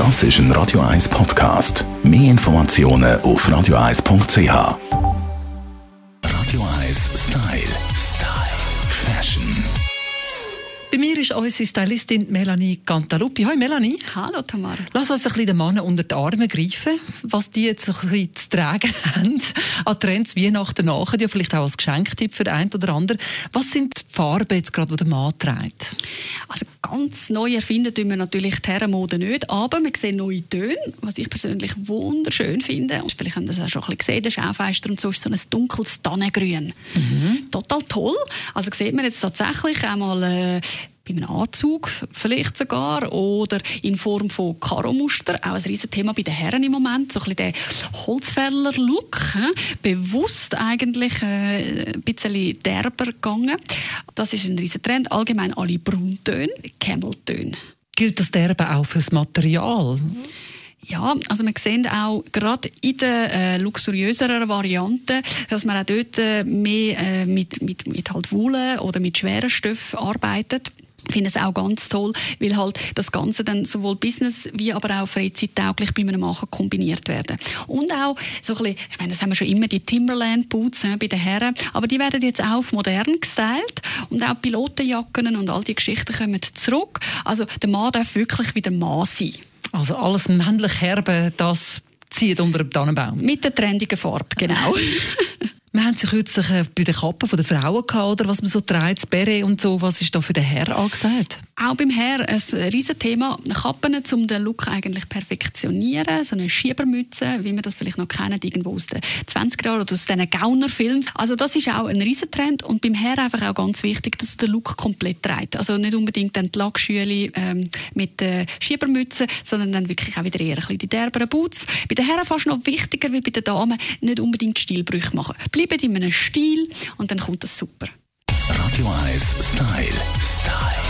Das ist ein Radio 1 Podcast. Mehr Informationen auf radio1.ch. Radio 1 Style. Style. Fashion. Bei mir ist unsere Stylistin Melanie Cantaluppi. Hallo Melanie. Hallo Tamara. Lass uns ein bisschen den Mann unter die Arme greifen, was die jetzt ein bisschen zu tragen haben an Trends Weihnachten nach, ja vielleicht auch als Geschenktipp für den einen oder anderen. Was sind die Farben jetzt gerade, die der Mann trägt? Also ganz neu erfinden tun wir natürlich die Herrenmode nicht, aber wir sehen neue Töne, was ich persönlich wunderschön finde. Und vielleicht haben Sie das auch schon ein bisschen gesehen, der Schaufenster und so ist so ein dunkles Tannengrün. Mhm. Total toll. Also sieht man jetzt tatsächlich einmal bei einem Anzug vielleicht sogar oder in Form von Karomuster. Auch ein riesen Thema bei den Herren im Moment. So ein bisschen der Holzfäller-Look. Bewusst eigentlich äh, ein bisschen derber gegangen. Das ist ein riesen Trend. Allgemein alle Brauntöne, Cameltöne. Gilt das Derbe auch fürs Material? Ja, also wir sehen auch gerade in den äh, luxuriöseren Varianten, dass man auch dort äh, mehr äh, mit, mit, mit halt Wolle oder mit schweren Stoffen arbeitet. Ich finde es auch ganz toll, weil halt das Ganze dann sowohl Business wie aber auch freizeittauglich bei einem Machen kombiniert werden. Und auch so ein bisschen, ich meine, das haben wir schon immer, die Timberland Boots äh, bei den Herren, aber die werden jetzt auch auf modern gestylt und auch Pilotenjacken und all die Geschichten kommen zurück. Also der Mann darf wirklich wieder Mann sein. Also alles männlich Herbe, das zieht unter dem Tannenbaum. Mit der trendigen Farbe, genau. Wir haben sie kürzlich äh, bei den Kappen der Frauen gehabt, oder was man so trägt, das Beret und so. Was ist da für den Herr angesagt? Auch beim Herr ein riesen Thema. Kappen, um den Look eigentlich perfektionieren. So eine Schiebermütze, wie wir das vielleicht noch kennen, irgendwo aus den 20er Jahren oder aus diesen Gaunerfilmen. Also das ist auch ein riesen Trend. Und beim Herr einfach auch ganz wichtig, dass er den Look komplett trägt. Also nicht unbedingt dann die Lackschüle ähm, mit der Schiebermütze, sondern dann wirklich auch wieder eher ein bisschen die derberen Boots. Bei den Herren fast noch wichtiger wie bei den Damen, nicht unbedingt Stilbrüche machen bleibt in einem Stil und dann kommt das super. Radio 1 Style. Style.